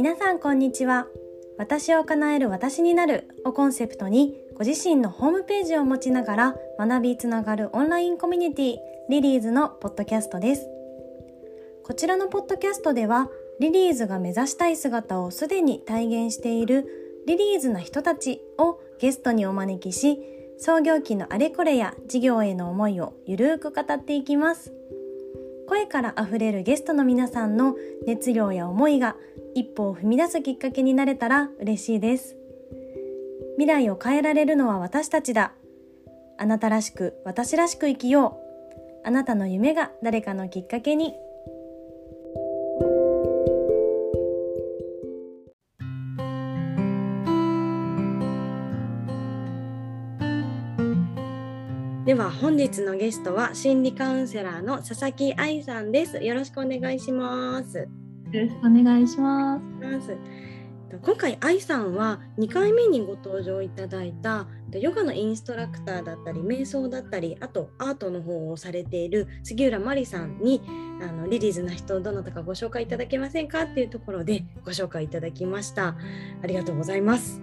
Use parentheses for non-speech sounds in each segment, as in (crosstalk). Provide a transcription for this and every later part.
皆さんこんにちは。私を叶える私になるをコンセプトにご自身のホームページを持ちながら学びつながるオンラインコミュニティリリーズのポッドキャストです。こちらのポッドキャストではリリーズが目指したい姿をすでに体現しているリリーズな人たちをゲストにお招きし創業期のあれこれや事業への思いをゆるく語っていきます。声からあふれるゲストの皆さんの熱量や思いが一歩を踏み出すきっかけになれたら嬉しいです。未来を変えられるのは私たちだ。あなたらしく私らしく生きよう。あなたの夢が誰かのきっかけに。では本日のゲストは心理カウンセラーの佐々木愛さんです。よろしくお願いします。よろしくお願いします。今回愛さんは2回目にご登場いただいたヨガのインストラクターだったり瞑想だったりあとアートの方をされている杉浦麻里さんにあのリリーズな人どなたかご紹介いただけませんかっていうところでご紹介いただきました。ありがとうございます。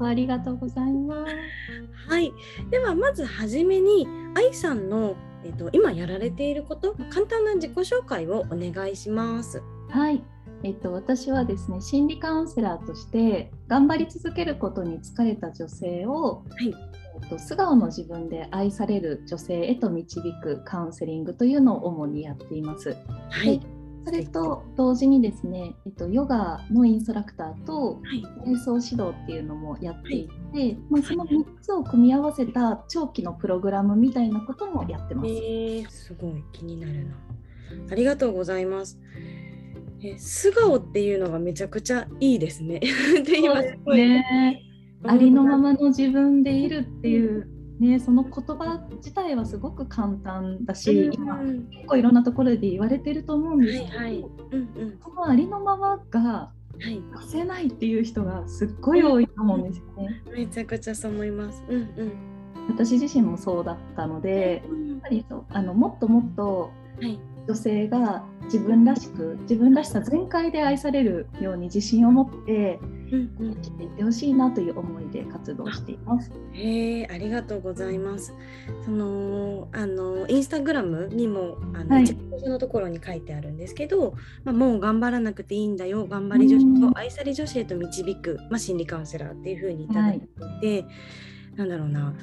ありがとうございます。はい。ではまずはじめに愛さんのえっと今やられていること簡単な自己紹介をお願いしますはいえっと、私はですね心理カウンセラーとして頑張り続けることに疲れた女性を、はいえっと、素顔の自分で愛される女性へと導くカウンセリングというのを主にやっています。はい、それと同時にですね、えっと、ヨガのインストラクターと瞑想指導っていうのもやっていて、はい、まあ、その3つを組み合わせた長期のプログラムみたいなこともやってます。えー、すごい気になるな。ありがとうございます。え素顔っていうのがめちゃくちゃいいですね。(laughs) で今すごい、ね、ありのままの自分でいるっていう、ね、その言葉自体はすごく簡単だし、うん、今結構いろんなところで言われてると思うんですけど、はいはい。うんうん、そのありのままが出せないっていう人がすっごい多いと思うんですよね。めちゃくちゃそう思います。うんうん、私自身もそうだったので、やっぱりそうあのもっともっと、はい女性が自分らしく自分らしさ全開で愛されるように自信を持って生きていってほしいなという思いで活動しています。へえありがとうございます。そのあのインスタグラムにもあの、はい、のところに書いてあるんですけど、まあ、もう頑張らなくていいんだよ頑張り女子を愛され女子へと導く、まあ、心理カウンセラーっていうふうにいただいて、はい、なんだろうな、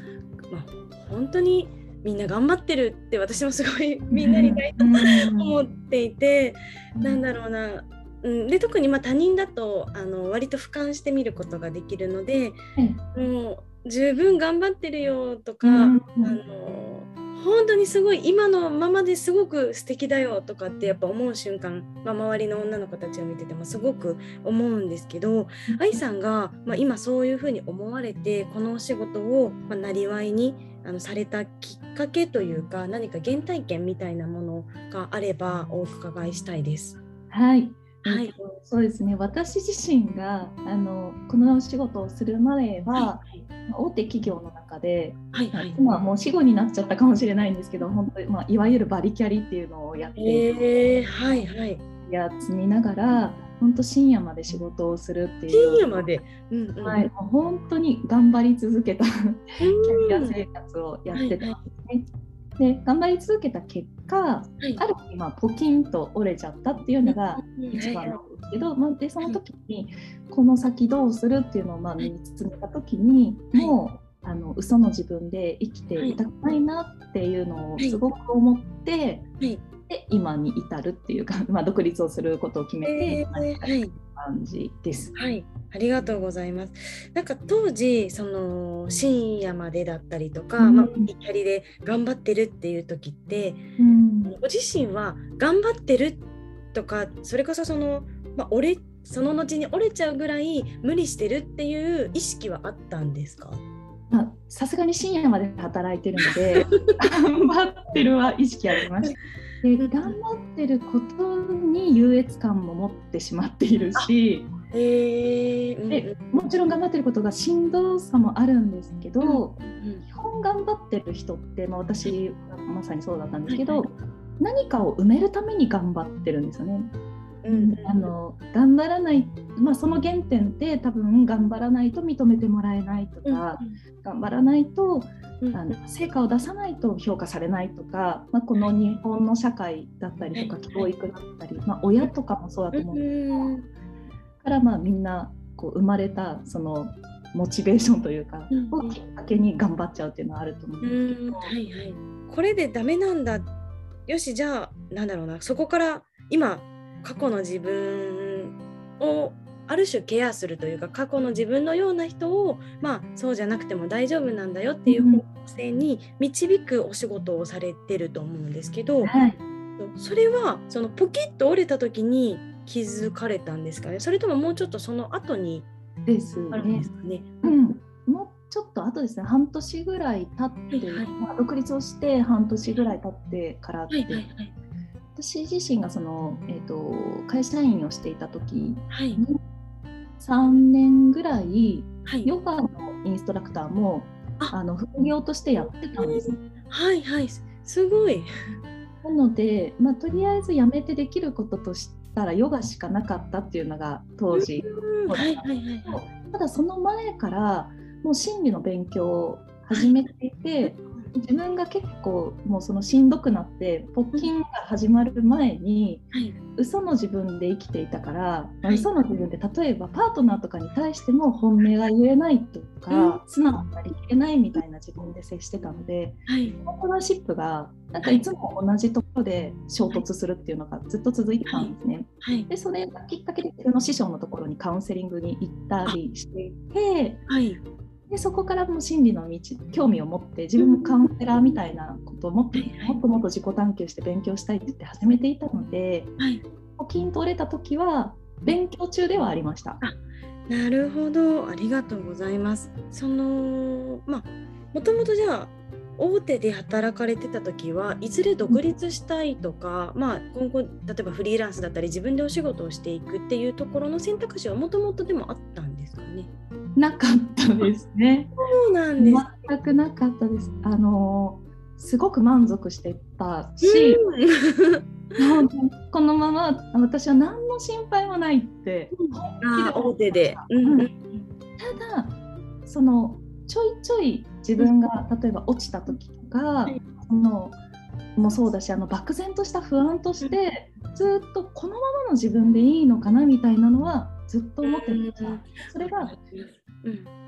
まあ、本当にみんな頑張ってるって私もすごいみんなにないと思っていて、うん、なんだろうな、うん、で特にまあ他人だとあの割と俯瞰してみることができるので、うん、もう十分頑張ってるよとか、うん、あの本当にすごい今のままですごく素敵だよとかってやっぱ思う瞬間、まあ、周りの女の子たちを見ててもすごく思うんですけど愛さんが、まあ、今そういうふうに思われてこのお仕事を、まあ、なりわいにあのされたきっかけというか何か原体験みたいなものがあればお伺いしたいです。はい、はい、そうですね。私自身があのこのお仕事をする前は、はい、大手企業の中で、はいはい、今はもう死後になっちゃったかもしれないんですけど本当に、まあ、いわゆるバリキャリっていうのをやってえー、はいはい、や積みながら本当深夜まで仕事をするっていう深夜まで、うんうん、はい、本当に頑張り続けたキャリア生活をやってたんですね。はい。で頑張り続けた結果、はい、ある日、まあ、ポキンと折れちゃったっていうのが一番なんですけど、まあ、でその時にこの先どうするっていうのをまあ見つめた時に、もうあの嘘の自分で生きてい。たくないなっていうのをすごく思って、で今に至るっていうか、まあ、独立をすることを決めて、えー、はい。感じです。はい、ありがとうございます。なんか当時その深夜までだったりとか、うん、まあキャリで頑張ってるっていう時って、うん、ご自身は頑張ってるとかそれこそそのまあ俺その後に折れちゃうぐらい無理してるっていう意識はあったんですか？さすがに深夜まで働いてるので (laughs) 頑張ってるは意識あります。で頑張ってることに優越感も持ってしまっているし、えー、でもちろん頑張ってることがしんどさもあるんですけど、うん、基本頑張ってる人って、まあ、私まさにそうだったんですけど、はいはい、何かを埋めるために頑張ってるんですよね。うん、あの頑張らない、まあ、その原点で多分頑張らないと認めてもらえないとか、うん、頑張らないとあの成果を出さないと評価されないとか、まあ、この日本の社会だったりとか教育だったり、まあ、親とかもそうだと思うんですけど、からまあみんなこう生まれたそのモチベーションというか、をきっかけに頑張っちゃうっていうのはあると思うんですけど。はいはい、これでダメなんだ。よしじゃあなんだろうな。そこから今過去の自分をある種ケアするというか過去の自分のような人をまあそうじゃなくても大丈夫なんだよっていう方向性に導くお仕事をされてると思うんですけど、はい、それはそのポキッと折れた時に気づかれたんですかね。それとももうちょっとその後にですね。ですね。うん、もうちょっと後ですね。半年ぐらい経って、はいはい、まあ、独立をして半年ぐらい経ってからって、はいはいはい、私自身がその、えーと、会社員をしていた時に、はい、3年ぐらい、はい、ヨガのインストラクターもあ。の副業としてやってたんです。はいはい。すごい。なので、まあ、とりあえずやめてできることとしたらヨガしかなかったっていうのが当時。ただその前からもう心理の勉強を始めていて自分が結構もうそのしんどくなってポッキンが始まる前に、はい、嘘の自分で生きていたから、はい、嘘の自分で例えばパートナーとかに対しても本音が言えないとか、素直になりきれないみたいな自分で接してたので、はい、パートナーシップがなんかい。つも同じところで衝突するっていうのがずっと続いてたんですね。はい、でそれがきっかけで自分の師匠のところにカウンセリングに行ったりしていて、はい、でそこからも心理の道興味を持って自分もカウンセラーみたいなことをもっともっともっと自己探求して勉強したいって言って始めていたので、はい、募金取れた時は勉強中ではありました。なるほど。ありがとうございます。そのまあもともとじゃあ大手で働かれてた時はいずれ独立したいとか、うん、まあ、今後例えばフリーランスだったり自分でお仕事をしていくっていうところの選択肢はもともとでもあったんですかね？なかったですね。そうなんです。全くなかったです。あのすごく満足してたし、うん、このまま私は何の心配もないって、で、うん、ただそのちょいちょい自分が例えば落ちた時とか、そのもそうだしあの漠然とした不安として、ずっとこのままの自分でいいのかなみたいなのはずっと思ってた、それが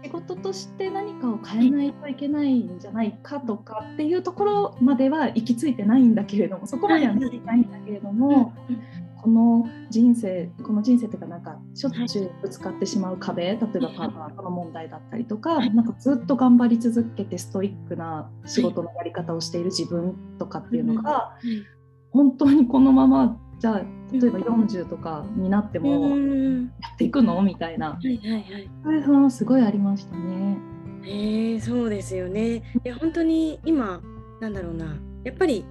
仕事として何かを変えないといけないんじゃないかとかっていうところまでは行き着いてないんだけれどもそこまではないんだけれども、この人生この人生というかなんかしょっちゅうぶつかってしまう壁例えばパートナーとの問題だったりとかなんかずっと頑張り続けてストイックな仕事のやり方をしている自分とかっていうのが本当にこのままじゃあ例えば40とかになってもやっていくの？みたいな、はいはいはい、そういう不安はすごいありましたね。えー、そうですよね。いや本当に今なんだろうな。やっぱり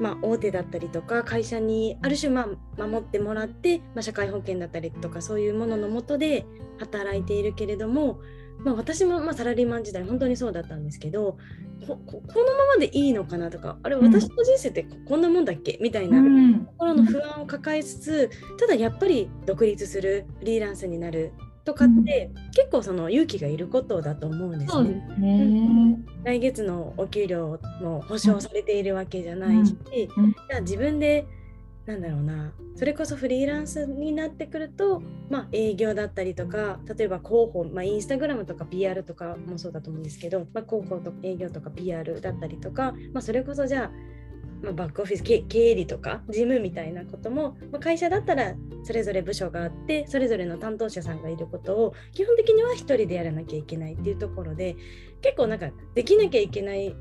まあ、大手だったりとか会社にある種まあ守ってもらって、まあ、社会保険だったりとかそういうもののもとで働いているけれどもまあ、私もまあサラリーマン時代本当にそうだったんですけどここのままでいいのかなとかあれ私の人生ってこんなもんだっけ？みたいな心の不安を抱えつつただやっぱり独立するフリーランスになるとかって、うん、結構その勇気がいることだと思うんですね。すね。来月のお給料も保証されているわけじゃないし、うん。うん、じゃあ自分でなんだろうな。それこそフリーランスになってくると、まあ、営業だったりとか例えば広報、まあ、インスタグラムとか PR とかもそうだと思うんですけど、まあ、広報とか営業とか PR だったりとか、まあ、それこそじゃあまあ、バックオフィス経理とか事務みたいなことも、まあ、会社だったらそれぞれ部署があってそれぞれの担当者さんがいることを基本的には1人でやらなきゃいけないっていうところで結構なんかできなきゃいけない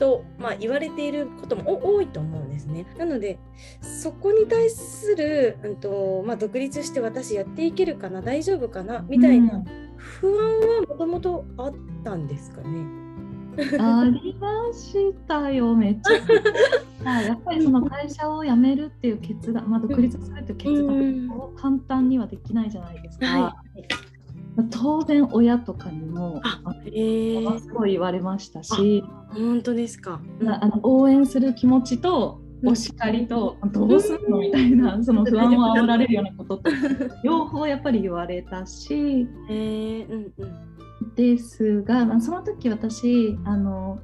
と、まあ、言われていることも多いと思うんですね。なのでそこに対する、うんとまあ、独立して私やっていけるかな大丈夫かなみたいな不安はもともとあったんですかね。(laughs) ありましたよ、めっちゃ。(laughs) やっぱりその会社を辞めるっていう決断、まあ、独立するっていう決断を簡単にはできないじゃないですか。はい当然親とかにもあ、えー、すごい言われましたし本当ですか、うん、あの応援する気持ちとお叱りとどうすんのみたいなその不安を煽られるようなことと (laughs) 両方やっぱり言われたし、えー。うんうん、ですが、まあ、その時私あの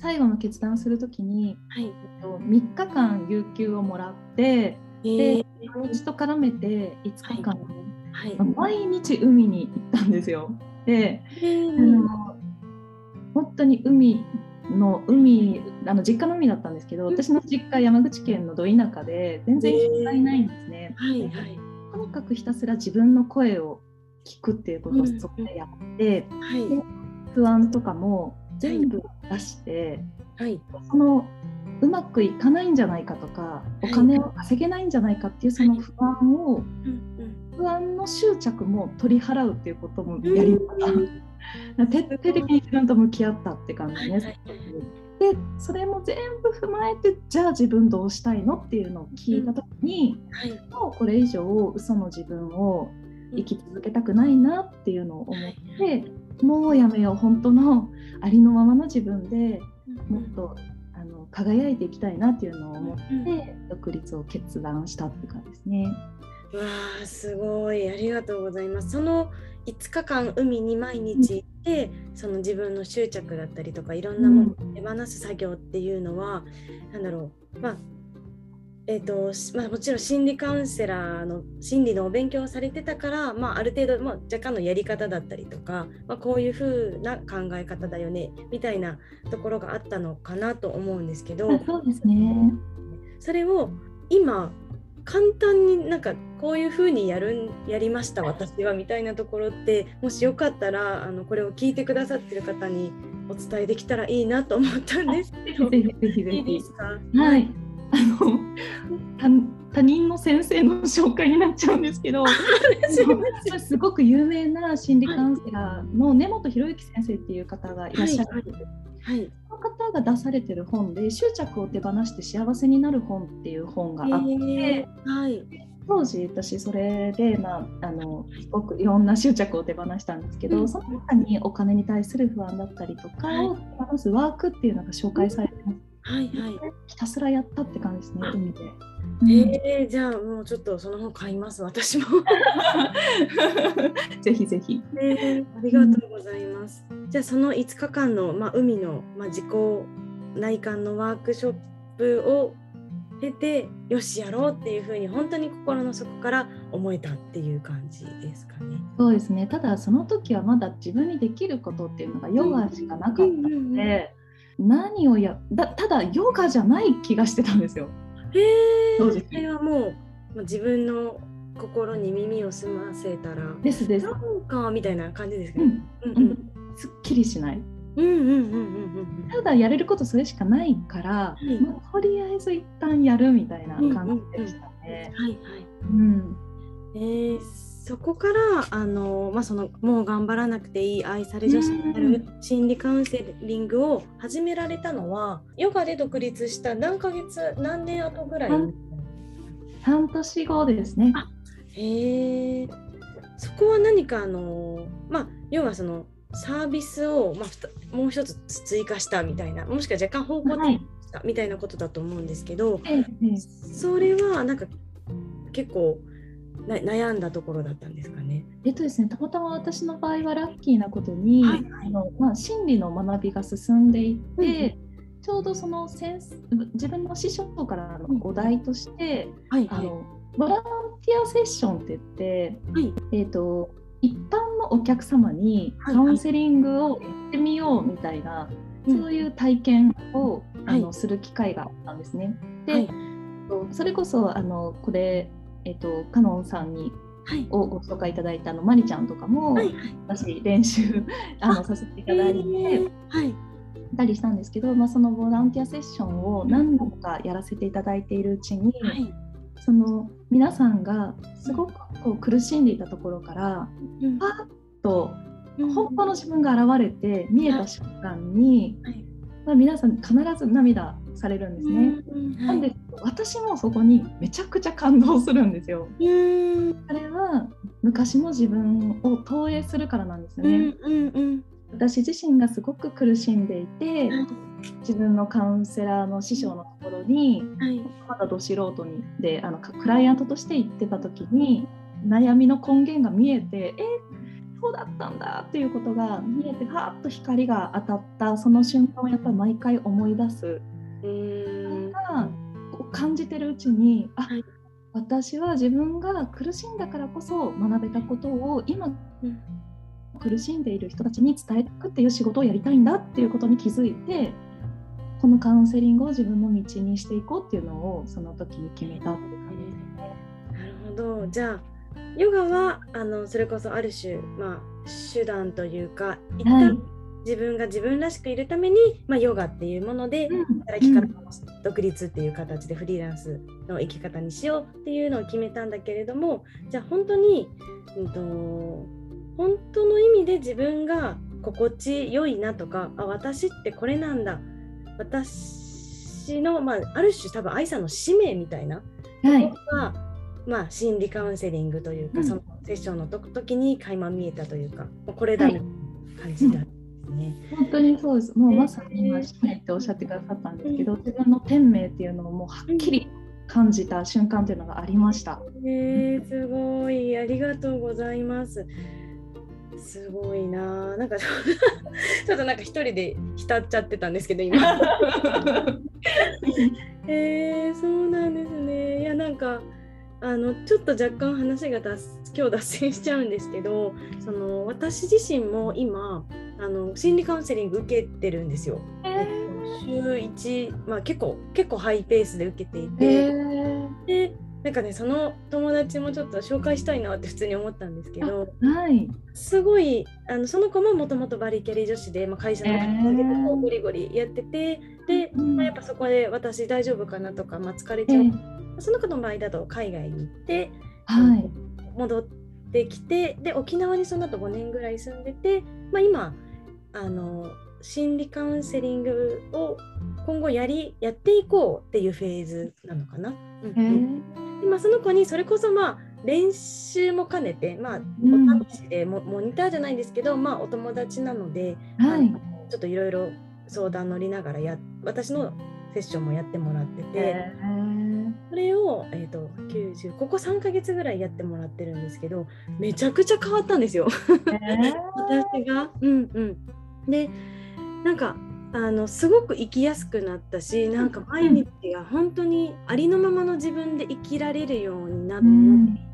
最後の決断する時に、はい。えっと、3日間有給をもらって、えー、で日と絡めて5日間、はい。はい、毎日海に行ったんですよ。で、えー、あの本当に海の海あの実家の海だったんですけど私の実家山口県のど田舎で全然人がいないんですね。はいはい、とにかくひたすら自分の声を聞くっていうことをそこでやって、うん。はい、不安とかも全部出して、はい、そのうまくいかないんじゃないかとかお金を稼げないんじゃないかっていうその不安を、不安の執着も取り払うっていうこともやりました。徹底的に自分と向き合ったって感じです。でそれも全部踏まえてじゃあ自分どうしたいのっていうのを聞いた時に、はい、もうこれ以上嘘の自分を生き続けたくないなっていうのを思って、もうやめよう本当のありのままの自分でもっとあの輝いていきたいなっていうのを思って独立を決断したって感じですね。わあすごい。ありがとうございます。その5日間海に毎日行って、うん、その自分の執着だったりとかいろんなものを手放す作業っていうのは、うん、なんだろう。まあえーとまあ、もちろん心理カウンセラーの心理のお勉強をされてたから、まあ、ある程度、まあ、若干のやり方だったりとか、まあ、こういう風な考え方だよねみたいなところがあったのかなと思うんですけど。そうですね。それを今簡単になんかこういう風にやるやりました私はみたいなところってもしよかったらあのこれを聞いてくださってる方にお伝えできたらいいなと思ったんです。けど。ぜひぜひ。ぜひはい。あの他人の先生の紹介になっちゃうんですけどすごく有名な心理カウンセラーの根本博之先生っていう方がいらっしゃる。んです。はい、その方が出されてる本で「執着を手放して幸せになる本」っていう本があって、はい、当時私それで、まあ、あのすごくいろんな執着を手放したんですけど、うん、その中にお金に対する不安だったりとかを手放すワークっていうのが紹介されてます。はいはい、ひたすらやったって感じですね、海で。えー、じゃあもうちょっとその本買います私も。(laughs) ぜひぜひ、えー、ありがとうございます、うん、じゃあその5日間の、まあ、海の、まあ、自己内観のワークショップを経てよしやろうっていうふうに本当に心の底から思えたっていう感じですかね。そうですねただその時はまだ自分にできることっていうのがヨガしかなかったので、何をやだただヨガじゃない気がしてたんですよ。へえ。それはもう自分の心に耳を澄ませたらですです。なんかみたいな感じですね。うんうん、すっきりしない。うんうんうんうんうん、ただやれることそれしかないから、うん、まあ、とりあえず一旦やるみたいな感じでしたね。はいはい。うん。えーそこからあの、まあ、そのもう頑張らなくていい愛され女子になる心理カウンセリングを始められたのはヨガで独立した何ヶ月何年後ぐらい？半年後ですね。へえそこは何かあのまあ要はそのサービスを、まあ、もう一つ追加したみたいなもしくは若干方向転したみたいなことだと思うんですけど、はい、それはなんか結構悩んだところだったんですかね？えっとですね、たまたま私の場合はラッキーなことに、はい、あのまあ、心理の学びが進んでいって、うん、ちょうどその先自分の師匠からのお題として、うんはい、あのボランティアセッションって言って、はい、えーと、一般のお客様にカウンセリングをやってみようみたいな、そういう体験を、あのする機会があったんですね。で、それこそあのこれえっと、カノンさんに、はい、をご紹介いただいたのまりちゃんとかも、はいはい、私練習あのさせていただいて、はい、たりしたんですけど、まあ、そのボランティアセッションを何度かやらせていただいているうちに、はい、その皆さんがすごくこう苦しんでいたところから、うん、パッと本当の自分が現れて見えた瞬間に、はい、まあ、皆さん必ず涙されるんですね。なんで私もそこにめちゃくちゃ感動するんですよ。あれは昔の自分を投影するからなんですよね。うんうんうん、私自身がすごく苦しんでいて、自分のカウンセラーの師匠のところに、はい、まだど素人にであのクライアントとして行ってた時に悩みの根源が見えてえそうだったんだっていうことが見えてはっと光が当たったその瞬間をやっぱり毎回思い出す。うん。が感じてるうちにあ、はい、私は自分が苦しんだからこそ学べたことを今、うん。苦しんでいる人たちに伝えていくっていう仕事をやりたいんだっていうことに気づいてこのカウンセリングを自分の道にしていこうっていうのをその時に決めたっていう感じですね。なるほど。じゃあヨガはあのそれこそある種、まあ、手段というか一旦、はい、自分が自分らしくいるために、まあ、ヨガっていうもので、働き方の独立っていう形でフリーランスの生き方にしようっていうのを決めたんだけれどもじゃあ本当に、うんと本当の意味で自分が心地よいなとかあ私ってこれなんだ。私の、まあ、ある種多分愛さんの使命みたいな、はい、まあ、心理カウンセリングというか、うん、そのセッションの時に垣間見えたというかこれだみたいな感じだ、ね本当にそうです。もうまさに今、使命っておっしゃってくださったんですけど、自分の天命っていうのをもうはっきり感じた瞬間っていうのがありました。えー、すごい。ありがとうございます。すごいななんか (laughs) ちょっとなんか一人で浸っちゃってたんですけど今 (laughs) えー、そうなんですねいやなんかあのちょっと若干話が今日脱線しちゃうんですけどその私自身も今あの心理カウンセリング受けてるんですよ。えー、週1、まあ、結構結構ハイペースで受けていて、えー、でなんかねその友達もちょっと紹介したいなって普通に思ったんですけど、はい、すごいあのその子ももともとバリキャリ女子で、まあ、会社のこうゴリゴリやってて、で、まあ、やっぱそこで私大丈夫かなとか、まあ、疲れちゃう、えー、その子の場合だと海外に行って、はい、戻ってきてで沖縄にその後5年ぐらい住んでて、まあ、今あの心理カウンセリングを今後やりやっていこうっていうフェーズなのかな。うんでまあ、その子にそれこそまあ練習も兼ねて、まあ、お試しでモ,、モニターじゃないんですけど、まあ、お友達なので、はい、ちょっといろいろ相談乗りながらや私のセッションもやってもらってて。それを、えーと、90ここ3ヶ月ぐらいやってもらってるんですけどめちゃくちゃ変わったんですよ。(laughs) 私が。うんうん、でなんかあのすごく生きやすくなったしなんか毎日が本当にありのままの自分で生きられるようになっ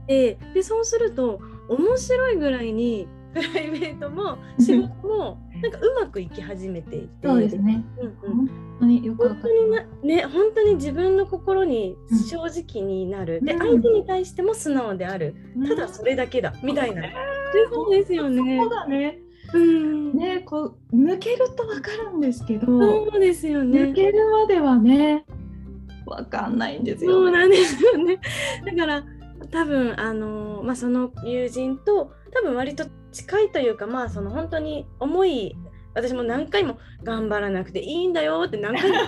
てでそうすると面白いぐらいに (laughs) プライベートも仕事もなんかうまくいき始めていてそうですね、うんうん、本当によく本当になね本当に自分の心に正直になる、うん、で相手に対しても素直である、ただそれだけだ、みたいな、そうですよね。そうだね。うん、ねこう抜けると分かるんですけどそうですよね。抜けるまではね分かんないんですよ、ね、そうなんですよね。だから多分あのまあその友人と多分割と近いというかまあその本当に思い私も何回も頑張らなくていいんだよって何回も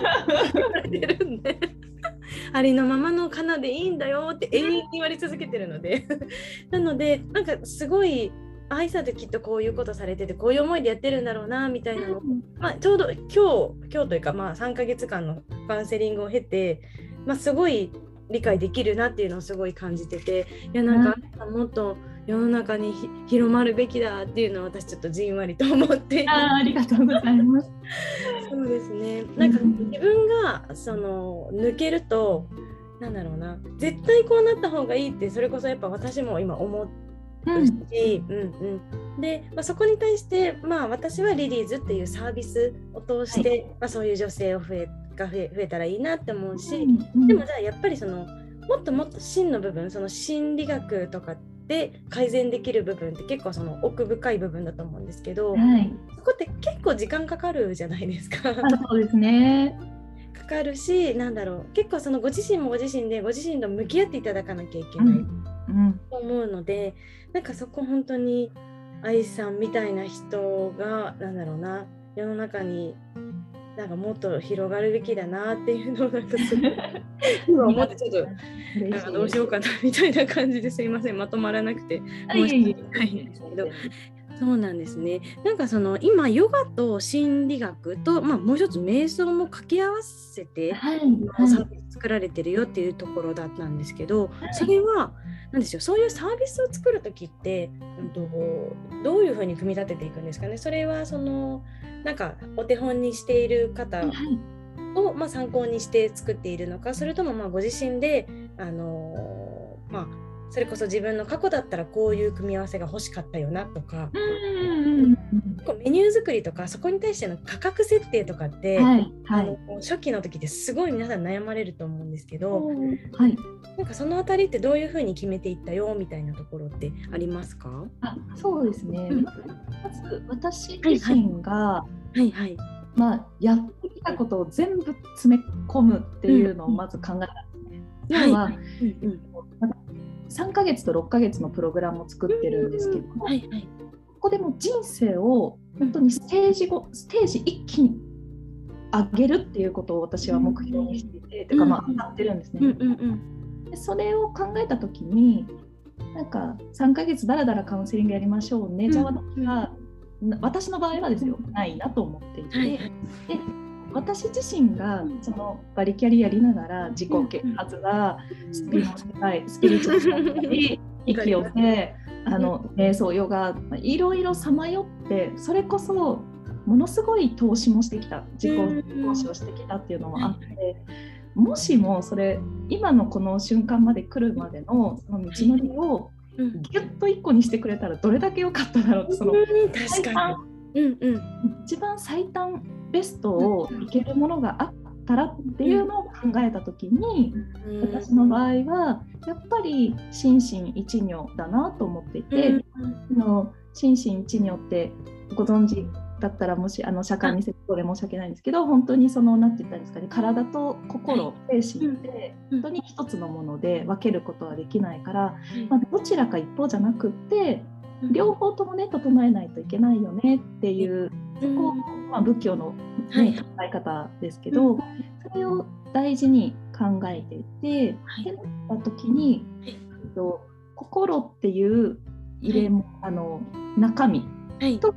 言われてるんで (laughs) ありのままのかなでいいんだよって永遠に言われ続けてるので。(laughs) なのでなんかすごい愛さんってきっとこういうことされててこういう思いでやってるんだろうなみたいなの、まあ、ちょうど今日今日というかまあ3ヶ月間のカウンセリングを経て、まあ、すごい理解できるなっていうのをすごい感じてていやなんか、もっと世の中に広まるべきだっていうのを私ちょっとじんわりと思って。あありがとうございます。(laughs) そうですね。なんか自分がその抜けるとなんだろうな。絶対こうなった方がいいってそれこそやっぱ私も今思ってし、うん。うんうん、で、まあ、そこに対して、まあ、私はリリーズっていうサービスを通して、はい、まあ、そういう女性を増えが増え増えたらいいなって思うし、うんうん、でもじゃあやっぱりそのもっともっと真の部分その心理学とかで改善できる部分って結構その奥深い部分だと思うんですけど、はい、そこって結構時間かかるじゃないですか。そうですね。(laughs) かかるしなんだろう。結構そのご自身もご自身でご自身と向き合っていただかなきゃいけない。と思うので、うん、なんかそこ本当に愛さんみたいな人がなんだろうな世の中になんかもっと広がるべきだなっていうのをなんかすごい (laughs) 今思ってちょっとなんかどうしようかなみたいな感じですいませんまとまらなくて申し訳ないんですけど。そうなんですね。なんかその今ヨガと心理学と、まあ、もう一つ瞑想も掛け合わせて、はい作られてるよっていうところだったんですけど、はい、それは何でしょうそういうサービスを作る時って、うんと、どういうふうに組み立てていくんですかね？それはそのなんかお手本にしている方を、まあ、参考にして作っているのかそれともまあご自身であのまあそれこそ自分の過去だったらこういう組み合わせが欲しかったよなとか、メニュー作りとかそこに対しての価格設定とかって、はいはい、あの初期の時ってすごい皆さん悩まれると思うんですけど、はい、なんかその辺りってどういうふうに決めていったよみたいなところってありますか？あそうですね、うん、まず私自身が、はいはい、はいはいまあ、やってきたことを全部詰め込むっていうのをまず考えたんですね。要は、はいうんうん3ヶ月と6ヶ月のプログラムを作ってるんですけども、はいはい、ここでも人生を本当にステージ後ステージ一気に上げるっていうことを私は目標にしていて、というかまあ上がってるんですね。でそれを考えた時になんか3ヶ月だらだらカウンセリングやりましょうね、じゃあ私は私の場合はですよないなと思っていて、で私自身がそのバリキャリやりながら自己啓発だ、スピリスピリチュアルだったり息をねあの瞑想ヨガいろいろさまよってそれこそものすごい投資もしてきた自己投資をしてきたっていうのもあって。もしもそれ今のこの瞬間まで来るまでのその道のりをギュッと1個にしてくれたらどれだけ良かっただろうってその確かに、うんうん、一番最短ベストをいけるものがあったらっていうのを考えた時に、私の場合はやっぱり心身一如だなと思っていて、の心身一如ってご存知だったらもしあの社会に説明で申し訳ないんですけど本当にその何て言ったんですかね体と心、精神って本当に一つのもので分けることはできないから、まあ、どちらか一方じゃなくって両方ともね整えないといけないよねっていうそこ、まあ、仏教の、ね、考え方ですけど、それを大事に考えていて、はい、った時に、えっと、心っていう入れ、はい、あの中身と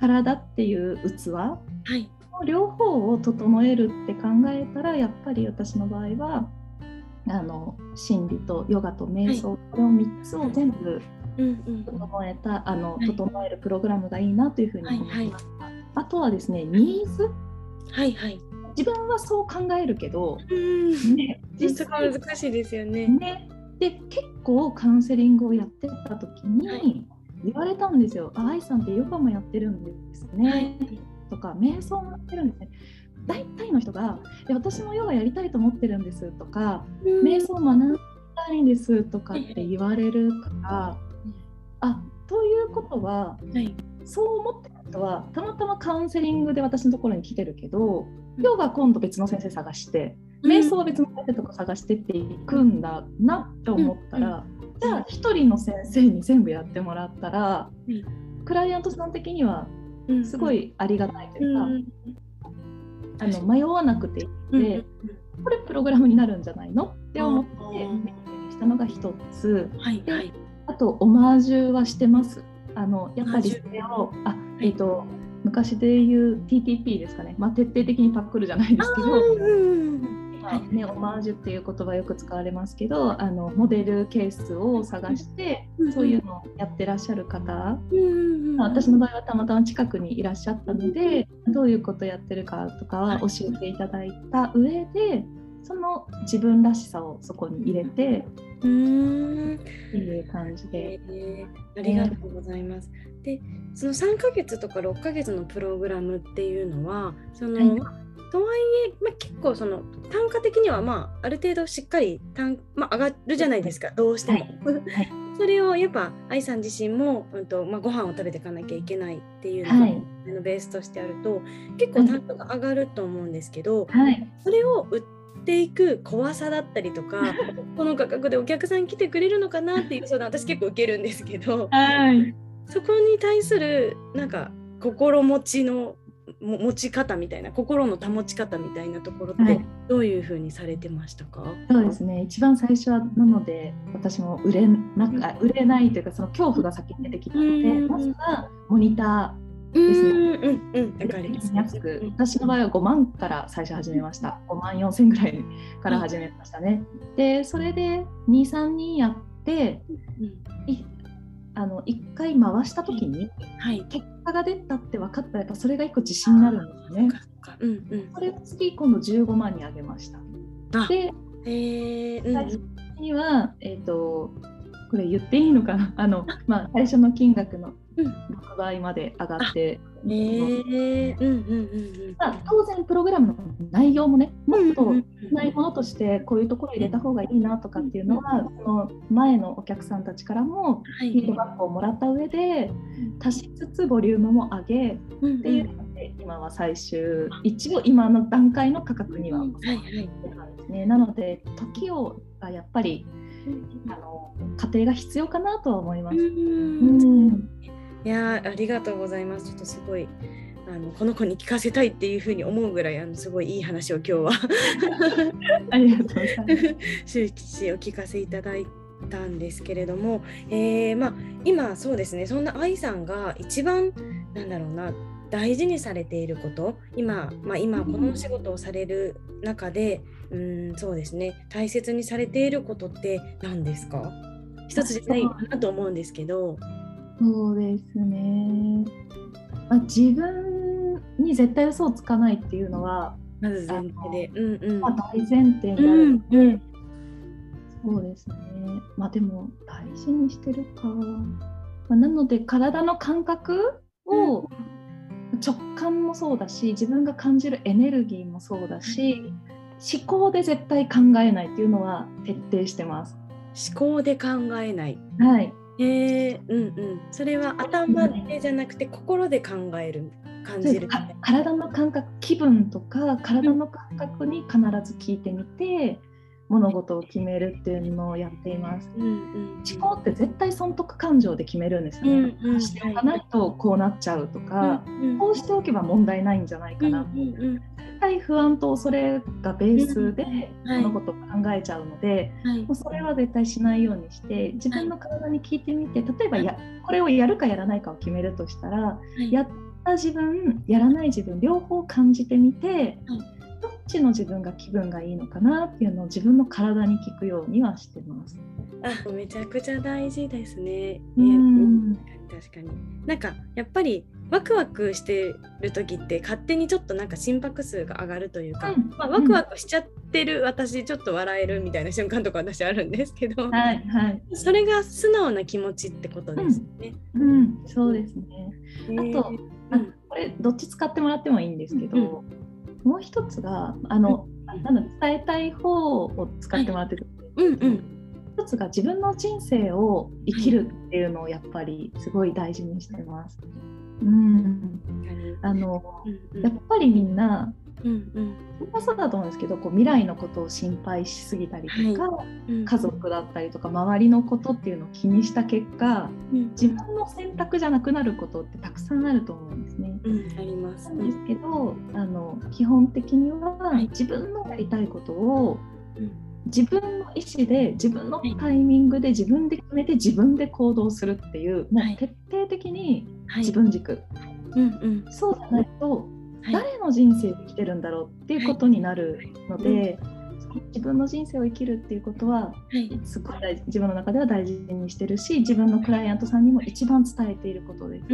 体っていう器、はい、両方を整えるって考えたらやっぱり私の場合はあの心理とヨガと瞑想、はい、これを3つを全部整えた、あの整えるプログラムがいいなというふうに思いました。あとはですねニーズ、はいはい、自分はそう考えるけど、ね、実際難しいですよね。ね。で結構カウンセリングをやってた時に言われたんですよ「あ愛さんってヨガもやってるんですね」はい、とか「瞑想もやってるんですね」大体の人が「私もヨガやりたいと思ってるんです」とか「瞑想学びたいんです」とかって言われるから、あということは、はい、そう思ってる人はたまたまカウンセリングで私のところに来てるけどヨガ今度別の先生探して瞑想は別の先生とか探してっていくんだなって思ったら、じゃあ1人の先生に全部やってもらったら、クライアントさん的にはすごいありがたいというか、あの迷わなくていいので、これプログラムになるんじゃないの？って思ってしたのが1つ、はいはい、あとオマージュはしてます。あのやっぱりそれをあ、えーと、昔で言う TTP ですかね、まあ、徹底的にパックルじゃないですけど、ね、オマージュっていう言葉よく使われますけどあのモデルケースを探して、そういうのをやってらっしゃる方、私の場合はたまたま近くにいらっしゃったのでどういうことやってるかとかは教えていただいた上でその自分らしさをそこに入れてうん。っていう感じで、えー、ありがとうございます。でその3ヶ月とか6ヶ月のプログラムっていうのはその、はい、とはいえ、まあ、結構その単価的には、まあ、ある程度しっかり単、まあ、上がるじゃないですか。どうしても。はい。(laughs) それをやっぱ愛さん自身も、うんとまあ、ご飯を食べていかなきゃいけないっていうののベースとしてあると結構単価が上がると思うんですけど、はい、それを売っていく怖さだったりとか (laughs) この価格でお客さん来てくれるのかなっていう相談私結構受けるんですけど、(laughs) はい、そこに対するなんか心持ちのも持ち方みたいな心の保ち方みたいなところってどういうふうにされてましたか、はい、そうですね。一番最初はなので私も売れな売れないというかその恐怖が先に出てきたので、まずはモニターですね。うんうん、かり安く、私の場合は5万から最初始めました。5万4千ぐらいから始めましたね。で、それで2、3人やって、あの1回回した時に、はい、結果が出たって分かったらやっぱそれが1個自信になるんですね。うんうん、それを次今度15万に上げました。で、えーうん、最初には、えーとこれ言っていいのかな？あの、まあ、最初の金額の6倍まで上がって、当然プログラムの内容もねもっとないものとしてこういうところ入れた方がいいなとかっていうのは、その前のお客さんたちからもフィードバックをもらった上で足しつつボリュームも上げっていうので今は最終一応今の段階の価格には収まってたんですね。なので時をがやっぱりあの家庭が必要かなとは思います。うんいやありがとうございます。ちょっとすごいあのこの子に聞かせたいっていうふうに思うぐらいあのすごいいい話を今日は (laughs) ありがとうございます。(laughs) 周知お聞かせいただいたんですけれども、えー、まあ、今そうですねそんな愛さんが一番なんだろうな大事にされていること今、まあ、今このお仕事をされる中でうんそうですね大切にされていることって何ですか？一つじゃないかなと思うんですけど。そうですね、まあ、自分に絶対嘘をつかないっていうのはまず前提で、うんうん。まあ、大前提にあるので、うんうん、そうですね。まあでも大事にしてるか、まあ、なので体の感覚を直感もそうだし自分が感じるエネルギーもそうだし思考で絶対考えないっていうのは徹底してます。思考で考えない。はい。へえうんうん。それは頭でじゃなくて心で考える感じる、ね、体の感覚気分とか体の感覚に必ず聞いてみて、物事を決めるっていうのをやっています。うんうん、思考って絶対損得感情で決めるんですよね。うんうん、しておかないとこうなっちゃうとか、うんうん、こうしておけば問題ないんじゃないかな、うんうんうん、絶対不安と恐れがベースで物事を考えちゃうので、はい、もうそれは絶対しないようにして自分の体に聞いてみて例えばやこれをやるかやらないかを決めるとしたら、はい、やった自分やらない自分両方感じてみて、はいどっちの自分が気分がいいのかなっていうのを自分の体に聞くようにはしてます。あめちゃくちゃ大事ですね。うん、確かに。なんかやっぱりワクワクしてる時って勝手にちょっとなんか心拍数が上がるというか、うん、まあ、ワクワクしちゃってる、私ちょっと笑えるみたいな瞬間とか私あるんですけど、はいはい、それが素直な気持ちってことですね。うん、うん、そうですね。あと、あこれどっち使ってもらってもいいんですけど、もう一つがあの、うん、なん伝えたい方を使ってもらってる、はい、うんうん。一つが自分の人生を生きるっていうのをやっぱりすごい大事にしてます。うん、あの、やっぱりみんなうんうん、そうだと思うんですけどこう未来のことを心配しすぎたりとか、はい。うん、家族だったりとか周りのことっていうのを気にした結果、うん、自分の選択じゃなくなることってたくさんあると思うんですね。うん、あります、なんですけどあの基本的には自分のやりたいことを、自分の意思で自分のタイミングで自分で決めて自分で行動するっていうもう徹底的に自分軸、うんうん、そうじゃないと誰の人生を生きてるんだろうっていうことになるので、自分の人生を生きるっていうことは、すごい大事自分の中では大事にしてるし自分のクライアントさんにも一番伝えていることです。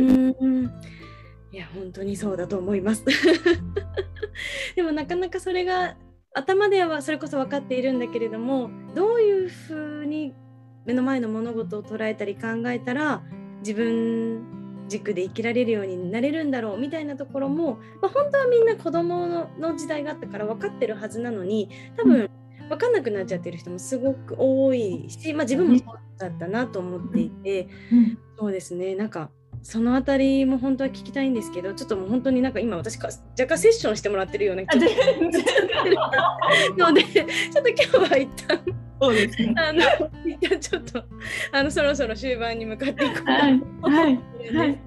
いや本当にそうだと思います。(laughs) でもなかなかそれが頭ではそれこそ分かっているんだけれどもどういうふうに目の前の物事を捉えたり考えたら自分軸で生きられるようになれるんだろうみたいなところも、まあ、本当はみんな子供のの時代があったから分かってるはずなのに多分分かんなくなっちゃってる人もすごく多いし、まあ、自分もそうだったなと思っていて、そうですね。なんかそのあたりも本当は聞きたいんですけどちょっともう本当になんか今私か若干セッションしてもらってるような気がするので (laughs) ちょっと今日は一旦そうですね。あの一じゃあちょっとあのそろそろ終盤に向かっていこうと思うんですけど、はい、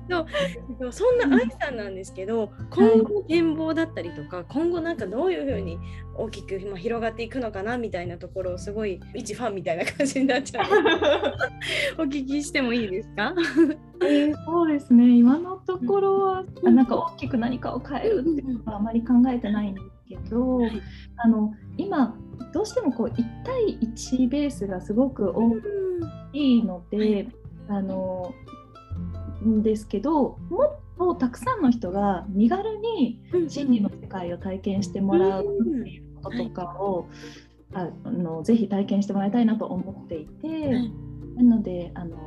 そんな愛さんなんですけど、今後展望だったりとか今後なんかどういうふうに大きく、まあ、広がっていくのかなみたいなところをすごい一ファンみたいな感じになっちゃうお聞きしてもいいですか？えー、そうですね。今のところは、うん、なんか大きく何かを変えるっていうのはあまり考えてないんですけど、はい、あの今どうしてもこう1対1ベースがすごく大きいので、あのんですけどもっとたくさんの人が身軽に心理の世界を体験してもらうっていうこととかを、あのぜひ体験してもらいたいなと思っていて、なのであの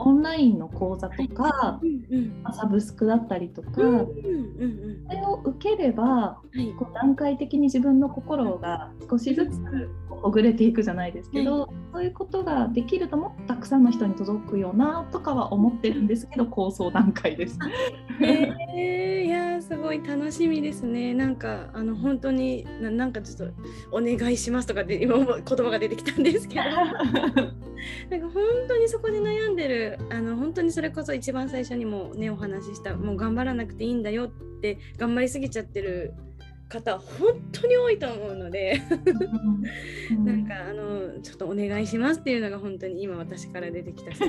オンラインの講座とか、はい。うんうん、サブスクだったりとか、うんうんうん、それを受ければ、はい、こう段階的に自分の心が少しずつほぐれていくじゃないですけど、はい、そういうことができるともっとたくさんの人に届くよなとかは思ってるんですけど (laughs) 構想段階です。(laughs) えー、いやすごい楽しみですね。なんかあの本当にななんかちょっとお願いしますとかで今言葉が出てきたんですけど。(laughs) なんか本当にそこで悩んでるあの本当にそれこそ一番最初にもねお話ししたもう頑張らなくていいんだよって頑張りすぎちゃってる方本当に多いと思うのでなんかあのちょっとお願いしますっていうのが本当に今私から出てきた気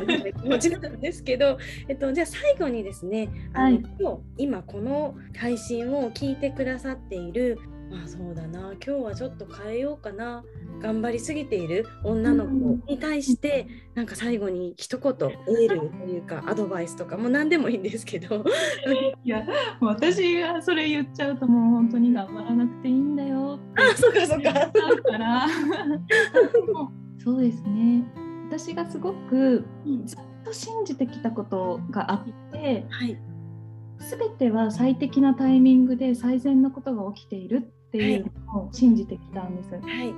持ちなんですけど、えっと、じゃあ最後にですねあの、はい、今この配信を聞いてくださっているまあそうだな。今日はちょっと変えようかな。頑張りすぎている女の子に対してなんか最後に一言エールというかアドバイスとかも何でもいいんですけど。(laughs) いや私がそれ言っちゃうともう本当に頑張らなくていいんだよあそうかそうか。から。(laughs) そうですね。私がすごくずっと信じてきたことがあって、はい、全ては最適なタイミングで最善のことが起きているっていうのを信じてきたんです。はい。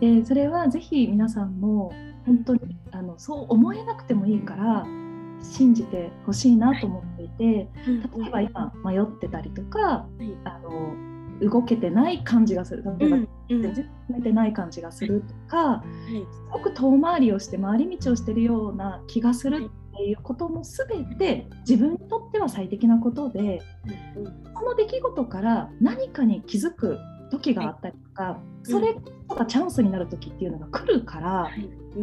でそれはぜひ皆さんも本当にあのそう思えなくてもいいから信じてほしいなと思っていて例えば今迷ってたりとか、あの動けてない感じがする。例えば全然決めてない感じがするとか、すごく遠回りをして回り道をしてるような気がするっていうことも全て自分にとっては最適なことで、その出来事から何かに気づく時があったりとか、それがチャンスになる時っていうのが来るから、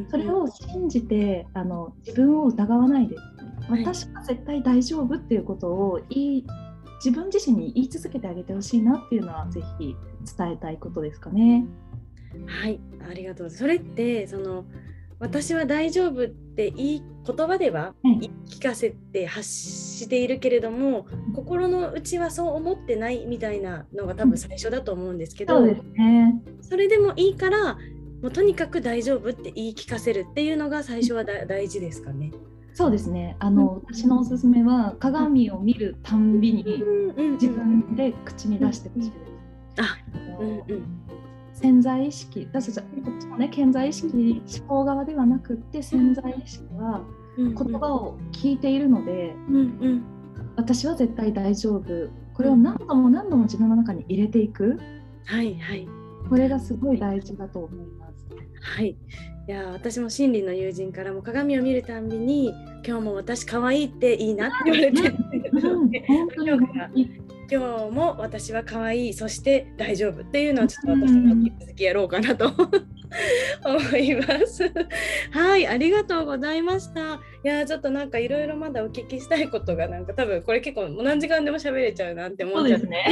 それを信じてあの自分を疑わないで、私は絶対大丈夫っていうことを言い自分自身に言い続けてあげてほしいなっていうのはぜひ伝えたいことですかね。はい。ありがとうそれってその私は大丈夫っていい言葉では言い聞かせて発しているけれども、うん、心の内はそう思ってないみたいなのが多分最初だと思うんですけど、うん、そうですね、それでもいいからもうとにかく大丈夫って言い聞かせるっていうのが最初は大事ですかね。そうですね。あの、うん、私のおすすめは鏡を見るたんびに自分で口に出してほしいです。あ、うんうん潜在意識私たちこっちのね潜在意識思考側ではなくって潜在意識は言葉を聞いているので、うんうん、私は絶対大丈夫。これを何度も何度も自分の中に入れていく、はいはい、これがすごい大事だと思います。はい。いや私も心理の友人からも鏡を見るたんびに今日も私可愛いっていいなって言われて、うん、本当に今日も私は可愛いそして大丈夫っていうのをちょっと私も引き続きやろうかなと思います。(laughs) はい、ありがとうございました。いやちょっとなんかいろいろまだお聞きしたいことがなんか多分これ結構何時間でも喋れちゃうなって思っちゃって。ね。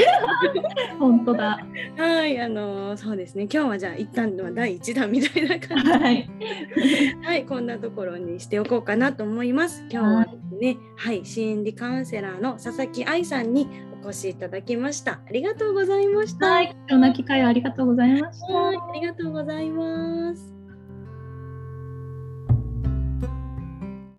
(laughs) 本当だ。はい、あのそうですね。今日はじゃあ一旦は第一弾みたいな感じで、はい、(laughs) はい、こんなところにしておこうかなと思います。今日はですね、はい、心理カウンセラーの佐々木愛さんにお越しいただきました。ありがとうございました。はい、貴重な機会をありがとうございました。ありがとうございます。